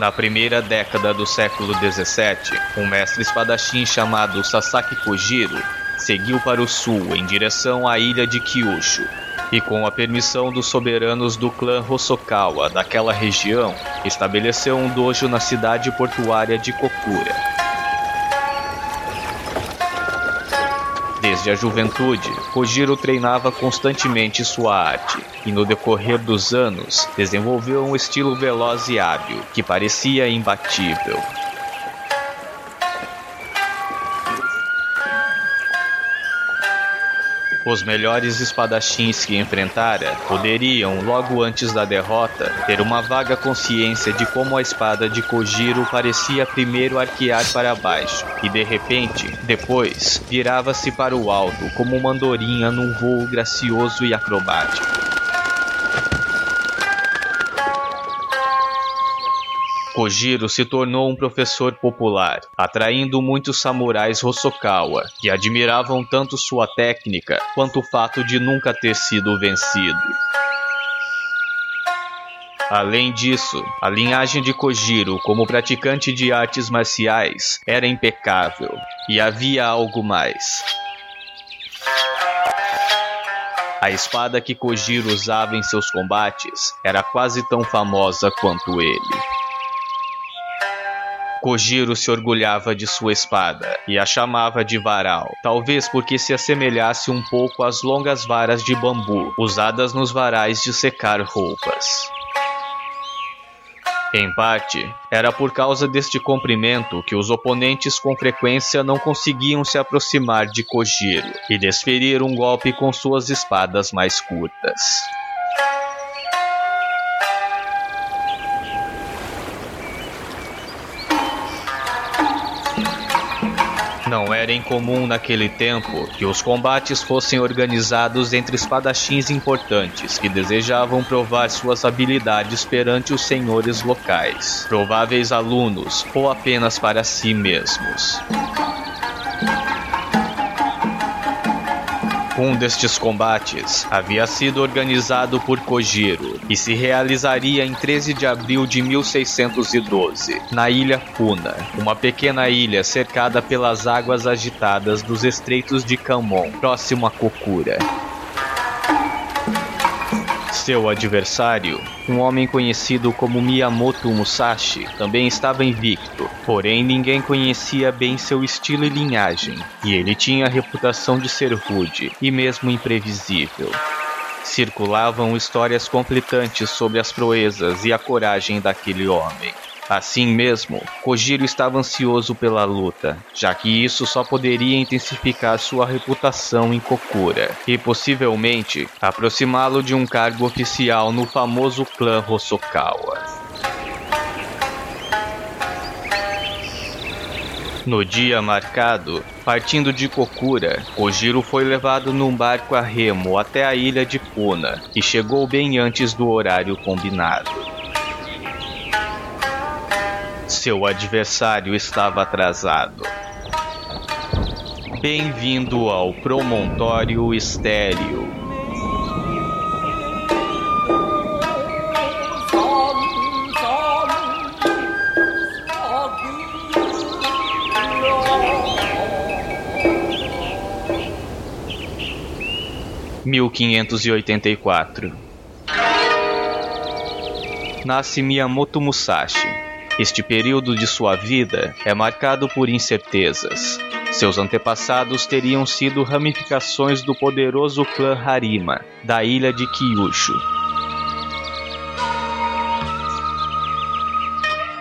Na primeira década do século XVII, um mestre espadachim chamado Sasaki Kojiro seguiu para o sul em direção à ilha de Kyushu, e com a permissão dos soberanos do clã Hosokawa daquela região, estabeleceu um dojo na cidade portuária de Kokura. Desde a juventude, Kojiro treinava constantemente sua arte e, no decorrer dos anos, desenvolveu um estilo veloz e hábil que parecia imbatível. Os melhores espadachins que enfrentara poderiam, logo antes da derrota, ter uma vaga consciência de como a espada de Kojiro parecia primeiro arquear para baixo e, de repente, depois, virava-se para o alto como uma andorinha num voo gracioso e acrobático. Kojiro se tornou um professor popular, atraindo muitos samurais Hosokawa, que admiravam tanto sua técnica quanto o fato de nunca ter sido vencido. Além disso, a linhagem de Kojiro como praticante de artes marciais era impecável, e havia algo mais. A espada que Kojiro usava em seus combates era quase tão famosa quanto ele. Kojiro se orgulhava de sua espada e a chamava de varal, talvez porque se assemelhasse um pouco às longas varas de bambu usadas nos varais de secar roupas. Em parte, era por causa deste comprimento que os oponentes com frequência não conseguiam se aproximar de Kojiro e desferir um golpe com suas espadas mais curtas. Não era incomum naquele tempo que os combates fossem organizados entre espadachins importantes que desejavam provar suas habilidades perante os senhores locais, prováveis alunos ou apenas para si mesmos. Um destes combates havia sido organizado por Kojiro e se realizaria em 13 de abril de 1612, na ilha Funa, uma pequena ilha cercada pelas águas agitadas dos estreitos de Kamon, próximo a Kokura. Seu adversário, um homem conhecido como Miyamoto Musashi, também estava invicto, porém ninguém conhecia bem seu estilo e linhagem, e ele tinha a reputação de ser rude e mesmo imprevisível. Circulavam histórias conflitantes sobre as proezas e a coragem daquele homem. Assim mesmo, Kojiro estava ansioso pela luta, já que isso só poderia intensificar sua reputação em Kokura e possivelmente aproximá-lo de um cargo oficial no famoso clã Hosokawa. No dia marcado, partindo de Kokura, Kojiro foi levado num barco a remo até a ilha de Puna e chegou bem antes do horário combinado. Seu adversário estava atrasado. Bem-vindo ao Promontório Estéreo. Mil quinhentos e oitenta e quatro. Nasce Miyamoto Musashi, este período de sua vida é marcado por incertezas. Seus antepassados teriam sido ramificações do poderoso clã Harima, da ilha de Kyushu.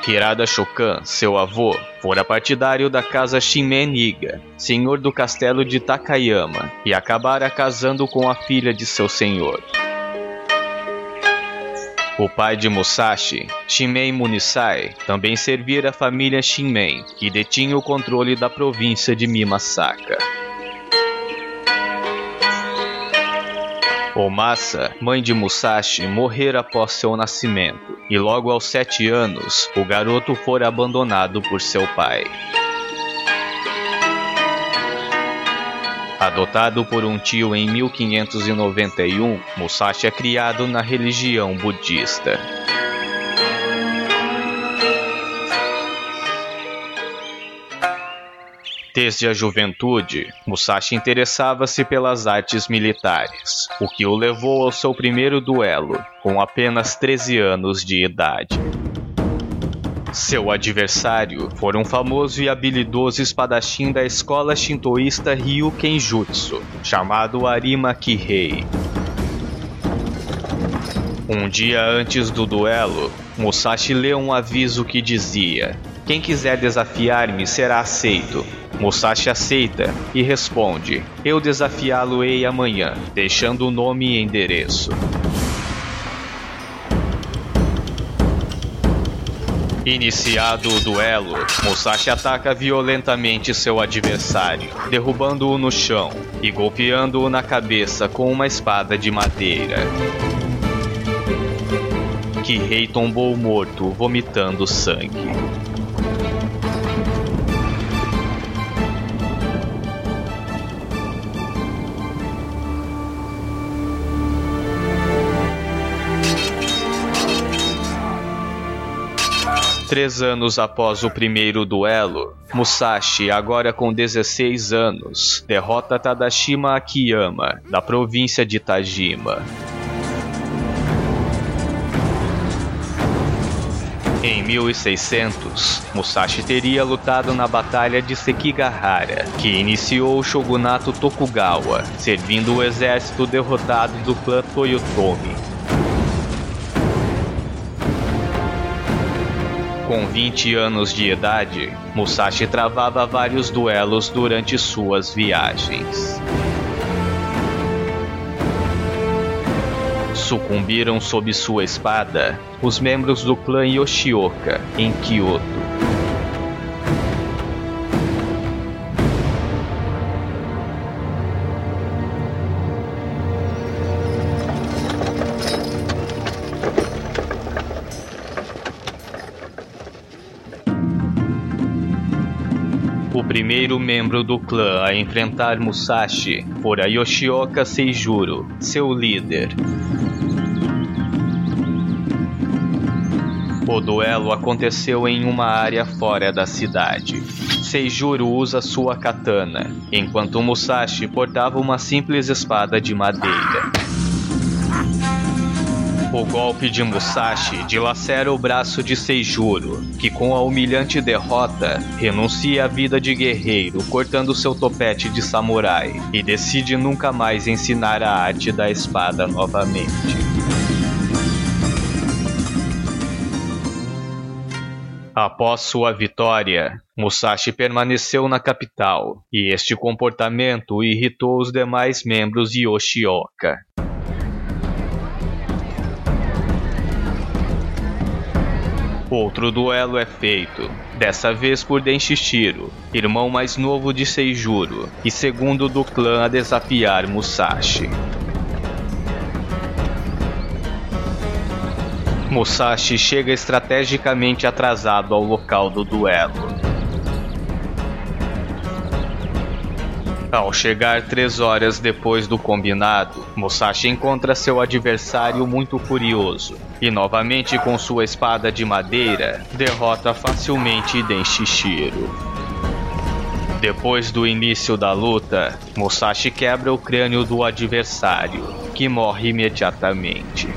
Hirada Shokan, seu avô, fora partidário da casa Shimen-Iga, senhor do castelo de Takayama, e acabara casando com a filha de seu senhor. O pai de Musashi, Shimei Munisai, também servira a família Shinmen, que detinha o controle da província de Mimasaka. Omasa, mãe de Musashi, morrera após seu nascimento, e logo aos sete anos, o garoto fora abandonado por seu pai. Adotado por um tio em 1591, Musashi é criado na religião budista. Desde a juventude, Musashi interessava-se pelas artes militares, o que o levou ao seu primeiro duelo, com apenas 13 anos de idade. Seu adversário foi um famoso e habilidoso espadachim da escola shintoísta Ryu Kenjutsu, chamado Arima Kihei. Um dia antes do duelo, Musashi leu um aviso que dizia: Quem quiser desafiar-me será aceito. Musashi aceita e responde: Eu desafiá-lo-ei amanhã, deixando o nome e endereço. Iniciado o duelo, Musashi ataca violentamente seu adversário, derrubando-o no chão e golpeando-o na cabeça com uma espada de madeira. Kihei tombou morto, vomitando sangue. Três anos após o primeiro duelo, Musashi, agora com 16 anos, derrota Tadashima Akiyama, da província de Tajima. Em 1600, Musashi teria lutado na Batalha de Sekigahara, que iniciou o shogunato Tokugawa, servindo o exército derrotado do clã Toyotomi. Com 20 anos de idade, Musashi travava vários duelos durante suas viagens. Sucumbiram sob sua espada os membros do clã Yoshioka em Kyoto. Primeiro membro do clã a enfrentar Musashi fora Yoshioka Seijuro, seu líder. O duelo aconteceu em uma área fora da cidade. Seijuro usa sua katana, enquanto Musashi portava uma simples espada de madeira. O golpe de Musashi dilacera o braço de Seijuro, que com a humilhante derrota renuncia à vida de guerreiro, cortando seu topete de samurai, e decide nunca mais ensinar a arte da espada novamente. Após sua vitória, Musashi permaneceu na capital, e este comportamento irritou os demais membros de Yoshioka. Outro duelo é feito, dessa vez por Denshishiro, irmão mais novo de Seijuro e segundo do clã a desafiar Musashi. Musashi chega estrategicamente atrasado ao local do duelo. Ao chegar três horas depois do combinado, Musashi encontra seu adversário muito furioso e, novamente com sua espada de madeira, derrota facilmente Denshishiro. Depois do início da luta, Musashi quebra o crânio do adversário, que morre imediatamente.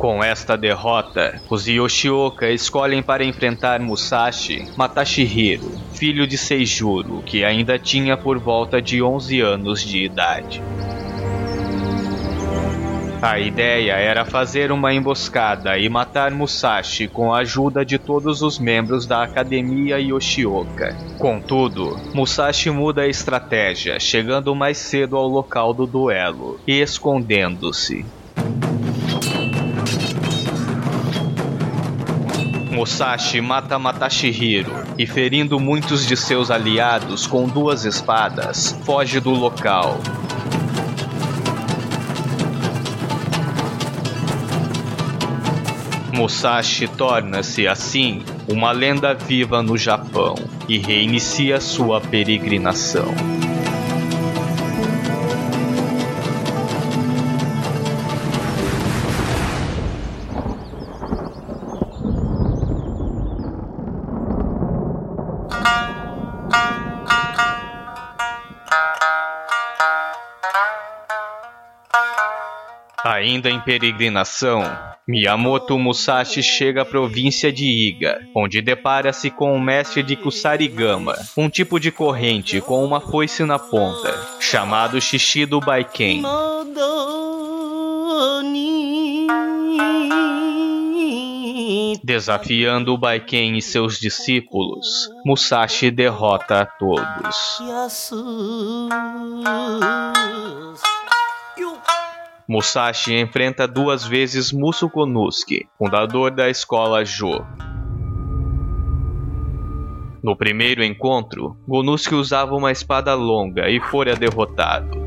Com esta derrota, os Yoshioka escolhem para enfrentar Musashi Matashihiro, filho de Seijuro, que ainda tinha por volta de 11 anos de idade. A ideia era fazer uma emboscada e matar Musashi com a ajuda de todos os membros da Academia Yoshioka. Contudo, Musashi muda a estratégia, chegando mais cedo ao local do duelo e escondendo-se. Musashi mata Matashihiro e, ferindo muitos de seus aliados com duas espadas, foge do local. Musashi torna-se, assim, uma lenda viva no Japão e reinicia sua peregrinação. Ainda em peregrinação, Miyamoto Musashi chega à província de Iga, onde depara-se com o mestre de Kusarigama, um tipo de corrente com uma foice na ponta, chamado Shishido Baiken. Desafiando o Baiken e seus discípulos, Musashi derrota a todos. Musashi enfrenta duas vezes Musu Konusuke, fundador da escola Jo. No primeiro encontro, Gonusuke usava uma espada longa e fora derrotado.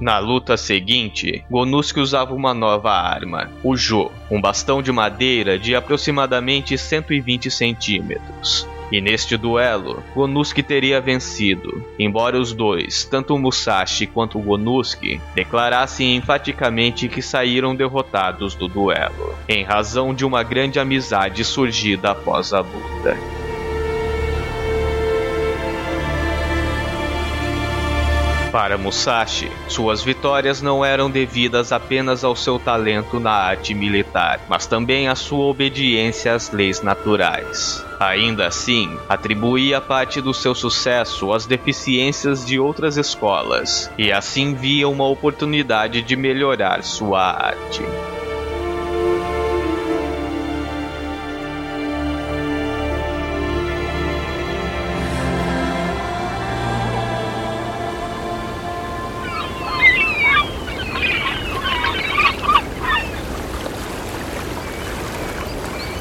Na luta seguinte, Gonusuke usava uma nova arma, o Jo, um bastão de madeira de aproximadamente 120 centímetros. E neste duelo, Gonuski teria vencido, embora os dois, tanto o Musashi quanto o Gonuski, declarassem enfaticamente que saíram derrotados do duelo, em razão de uma grande amizade surgida após a luta. Para Musashi, suas vitórias não eram devidas apenas ao seu talento na arte militar, mas também à sua obediência às leis naturais. Ainda assim, atribuía parte do seu sucesso às deficiências de outras escolas, e assim via uma oportunidade de melhorar sua arte.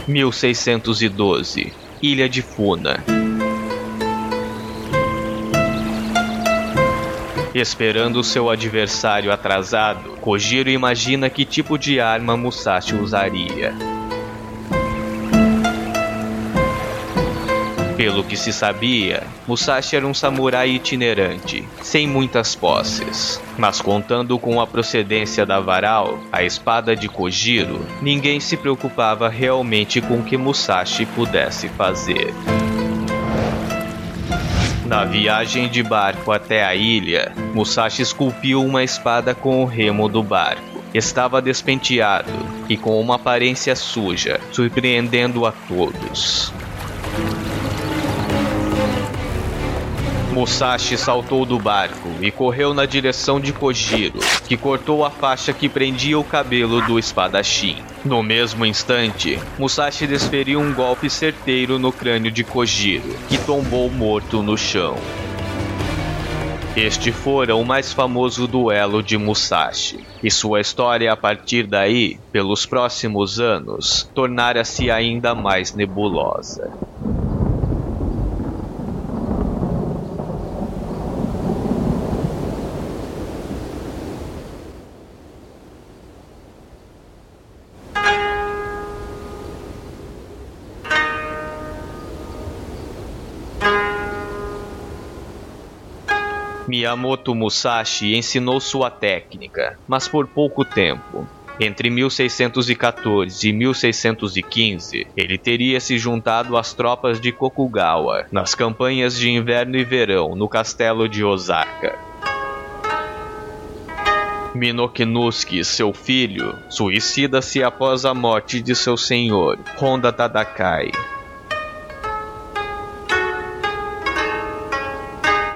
1612 Ilha de Funa Esperando seu adversário atrasado, Kojiro imagina que tipo de arma Musashi usaria. Pelo que se sabia, Musashi era um samurai itinerante, sem muitas posses. Mas contando com a procedência da varal, a espada de Kojiro, ninguém se preocupava realmente com o que Musashi pudesse fazer. Na viagem de barco até a ilha, Musashi esculpiu uma espada com o remo do barco. Estava despenteado e com uma aparência suja, surpreendendo a todos. Musashi saltou do barco e correu na direção de Kojiro, que cortou a faixa que prendia o cabelo do espadachim. No mesmo instante, Musashi desferiu um golpe certeiro no crânio de Kojiro, que tombou morto no chão. Este fora o mais famoso duelo de Musashi, e sua história a partir daí, pelos próximos anos, tornara-se ainda mais nebulosa. 'Miyamoto Musashi ensinou sua técnica, mas por pouco tempo. Entre 1614 e 1615, ele teria se juntado às tropas de Kokugawa nas campanhas de inverno e verão no castelo de Osaka. Minokinuski, seu filho, suicida-se após a morte de seu senhor, Honda Tadakai,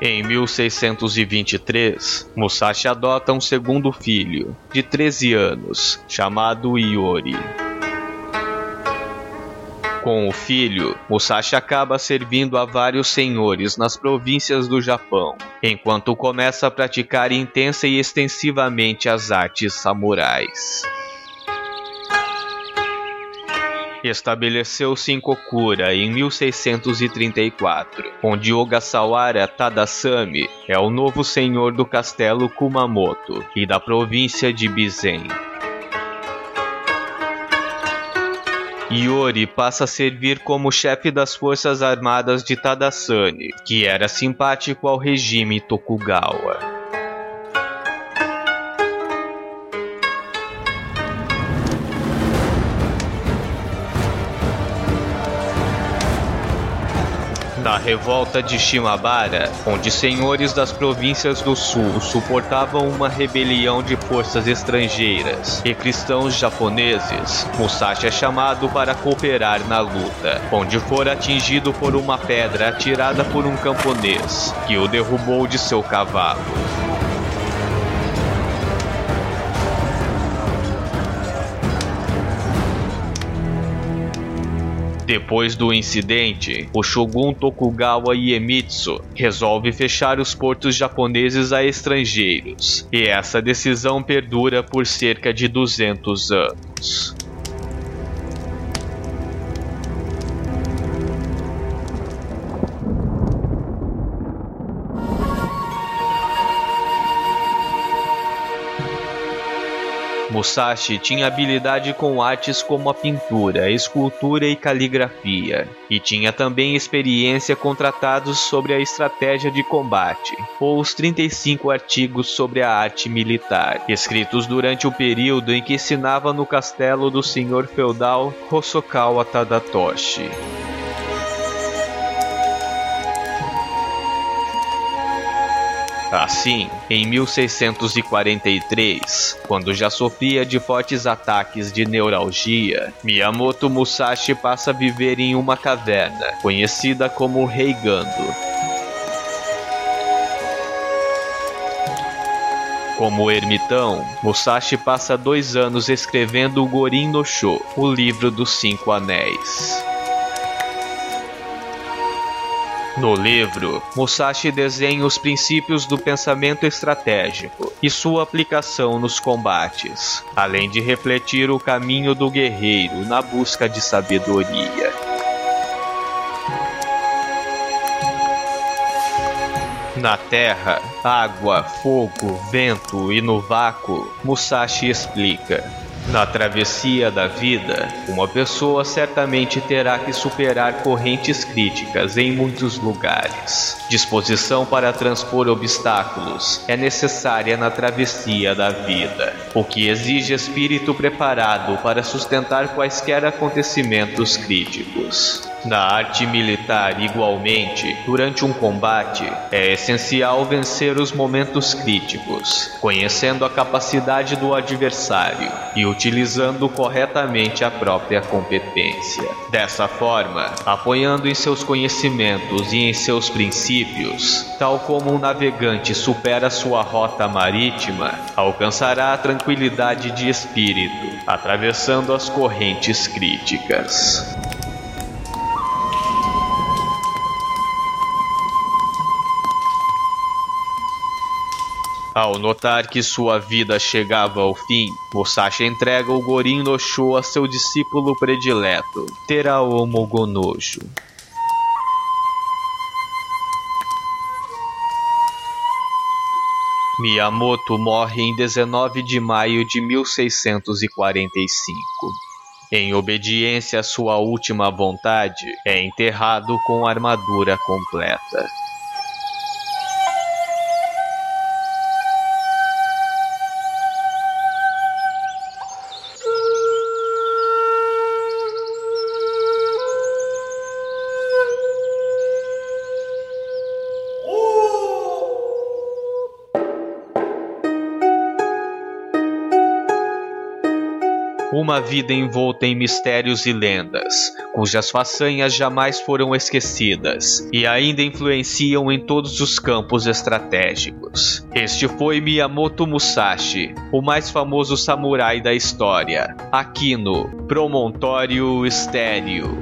Em 1623, Musashi adota um segundo filho, de 13 anos, chamado Iori. Com o filho, Musashi acaba servindo a vários senhores nas províncias do Japão, enquanto começa a praticar intensa e extensivamente as artes samurais. Estabeleceu-se em Kokura em 1634, onde Ogasawara Tadasami é o novo senhor do castelo Kumamoto e da província de Bizen. Iori passa a servir como chefe das forças armadas de Tadasani, que era simpático ao regime Tokugawa. Na revolta de Shimabara, onde senhores das províncias do sul suportavam uma rebelião de forças estrangeiras e cristãos japoneses, Musashi é chamado para cooperar na luta, onde for atingido por uma pedra atirada por um camponês, que o derrubou de seu cavalo. Depois do incidente, o shogun Tokugawa Iemitsu resolve fechar os portos japoneses a estrangeiros, e essa decisão perdura por cerca de 200 anos. Musashi tinha habilidade com artes como a pintura, escultura e caligrafia, e tinha também experiência com tratados sobre a estratégia de combate, ou os 35 artigos sobre a arte militar, escritos durante o período em que ensinava no castelo do senhor feudal Hosokawa Tadatoshi. Assim, em 1643, quando já sofria de fortes ataques de neuralgia, Miyamoto Musashi passa a viver em uma caverna, conhecida como Rei Gando. Como ermitão, Musashi passa dois anos escrevendo o Gorin no Sho, o livro dos Cinco Anéis. No livro, Musashi desenha os princípios do pensamento estratégico e sua aplicação nos combates, além de refletir o caminho do guerreiro na busca de sabedoria. Na terra, água, fogo, vento e no vácuo, Musashi explica. Na travessia da vida, uma pessoa certamente terá que superar correntes críticas em muitos lugares. Disposição para transpor obstáculos é necessária na travessia da vida, o que exige espírito preparado para sustentar quaisquer acontecimentos críticos. Na arte militar, igualmente, durante um combate, é essencial vencer os momentos críticos, conhecendo a capacidade do adversário e utilizando corretamente a própria competência. Dessa forma, apoiando em seus conhecimentos e em seus princípios, tal como um navegante supera sua rota marítima, alcançará a tranquilidade de espírito, atravessando as correntes críticas. Ao notar que sua vida chegava ao fim, Musashi entrega o Gorin no Sho a seu discípulo predileto, Teraomo Gonojo. Miyamoto morre em 19 de maio de 1645. Em obediência à sua última vontade, é enterrado com armadura completa. Uma vida envolta em mistérios e lendas, cujas façanhas jamais foram esquecidas e ainda influenciam em todos os campos estratégicos. Este foi Miyamoto Musashi, o mais famoso samurai da história, aqui no Promontório Estéreo.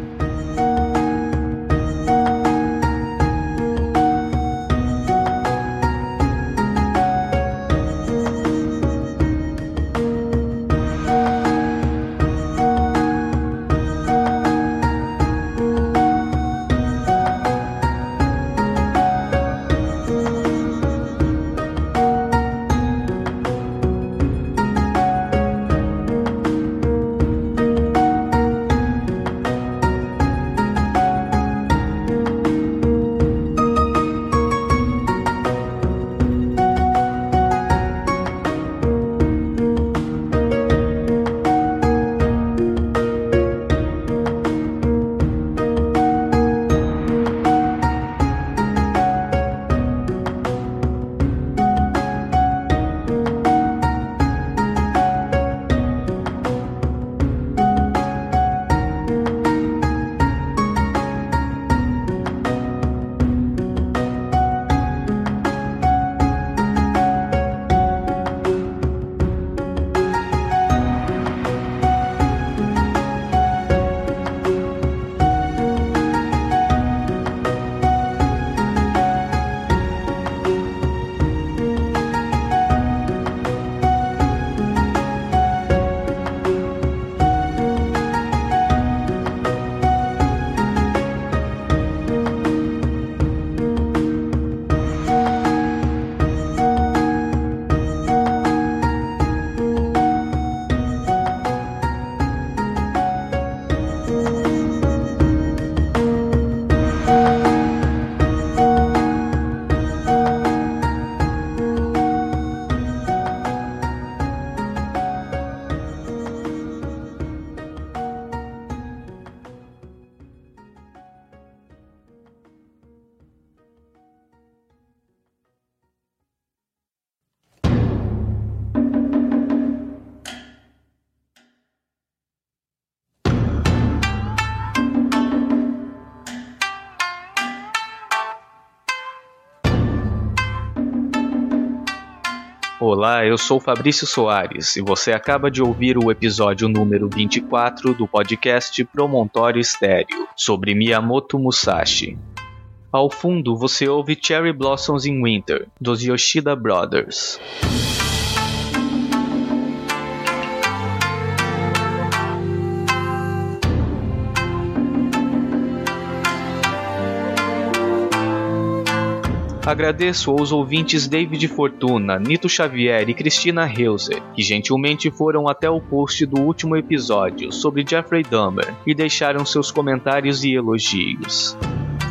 Olá, eu sou Fabrício Soares e você acaba de ouvir o episódio número 24 do podcast Promontório Estéreo sobre Miyamoto Musashi. Ao fundo você ouve Cherry Blossoms in Winter, dos Yoshida Brothers. Agradeço aos ouvintes David Fortuna, Nito Xavier e Cristina Heuser, que gentilmente foram até o post do último episódio sobre Jeffrey Dahmer e deixaram seus comentários e elogios.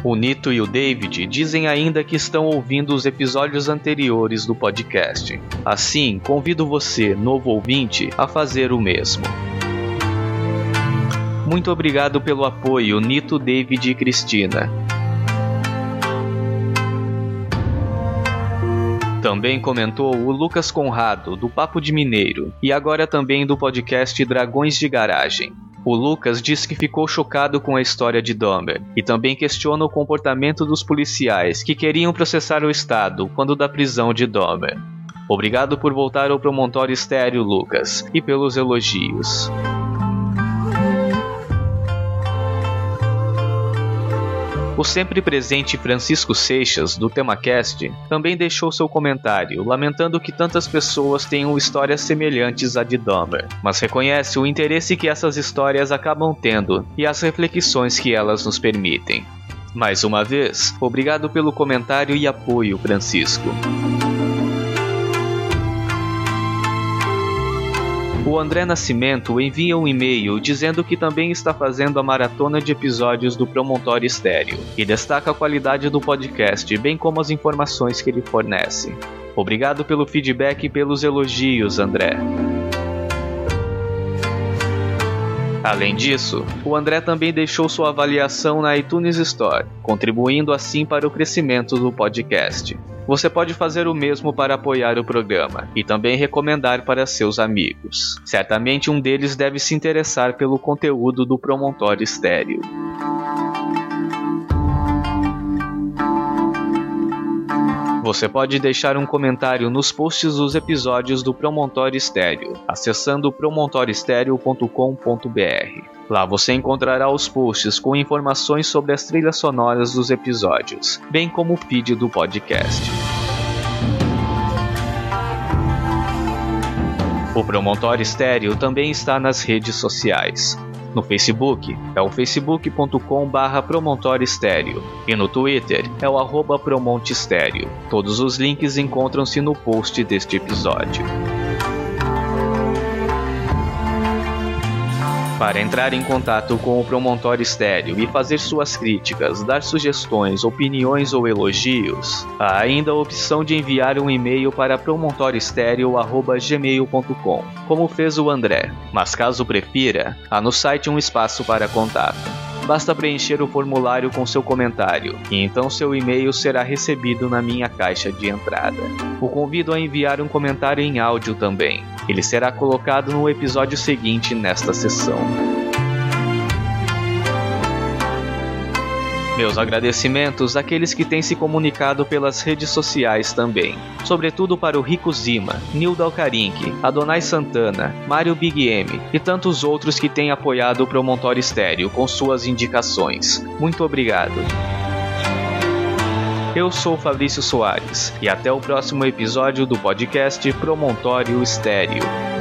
O Nito e o David dizem ainda que estão ouvindo os episódios anteriores do podcast. Assim, convido você, novo ouvinte, a fazer o mesmo. Muito obrigado pelo apoio, Nito, David e Cristina. Também comentou o Lucas Conrado, do Papo de Mineiro, e agora também do podcast Dragões de Garagem. O Lucas diz que ficou chocado com a história de Dahmer e também questiona o comportamento dos policiais que queriam processar o Estado quando da prisão de Dahmer. Obrigado por voltar ao promontório estéreo, Lucas, e pelos elogios. O sempre presente Francisco Seixas, do TemaCast, também deixou seu comentário, lamentando que tantas pessoas tenham histórias semelhantes à de Dahmer, mas reconhece o interesse que essas histórias acabam tendo e as reflexões que elas nos permitem. Mais uma vez, obrigado pelo comentário e apoio, Francisco. O André Nascimento envia um e-mail dizendo que também está fazendo a maratona de episódios do Promontório Estéreo e destaca a qualidade do podcast, bem como as informações que ele fornece. Obrigado pelo feedback e pelos elogios, André. Além disso, o André também deixou sua avaliação na iTunes Store, contribuindo assim para o crescimento do podcast. Você pode fazer o mesmo para apoiar o programa e também recomendar para seus amigos. Certamente um deles deve se interessar pelo conteúdo do Promontório Estéreo. Você pode deixar um comentário nos posts dos episódios do Promontório Estéreo, acessando promontoriostereo.com.br. Lá você encontrará os posts com informações sobre as trilhas sonoras dos episódios, bem como o feed do podcast. O Promontório Estéreo também está nas redes sociais. No Facebook é o facebook.com/barra Estéreo e no Twitter é o arroba Promonte Estéreo. Todos os links encontram-se no post deste episódio. Para entrar em contato com o Promontório Estéreo e fazer suas críticas, dar sugestões, opiniões ou elogios, há ainda a opção de enviar um e-mail para promontorioestereo.gmail.com, como fez o André, mas caso prefira, há no site um espaço para contato. Basta preencher o formulário com seu comentário, e então seu e-mail será recebido na minha caixa de entrada. O convido a enviar um comentário em áudio também. Ele será colocado no episódio seguinte nesta sessão. Meus agradecimentos àqueles que têm se comunicado pelas redes sociais também, sobretudo para o Rico Zima, Nildo Alcarinque, Adonai Santana, Mário Big M e tantos outros que têm apoiado o Promontório Estéreo com suas indicações. Muito obrigado. Eu sou Fabrício Soares e até o próximo episódio do podcast Promontório Estéreo.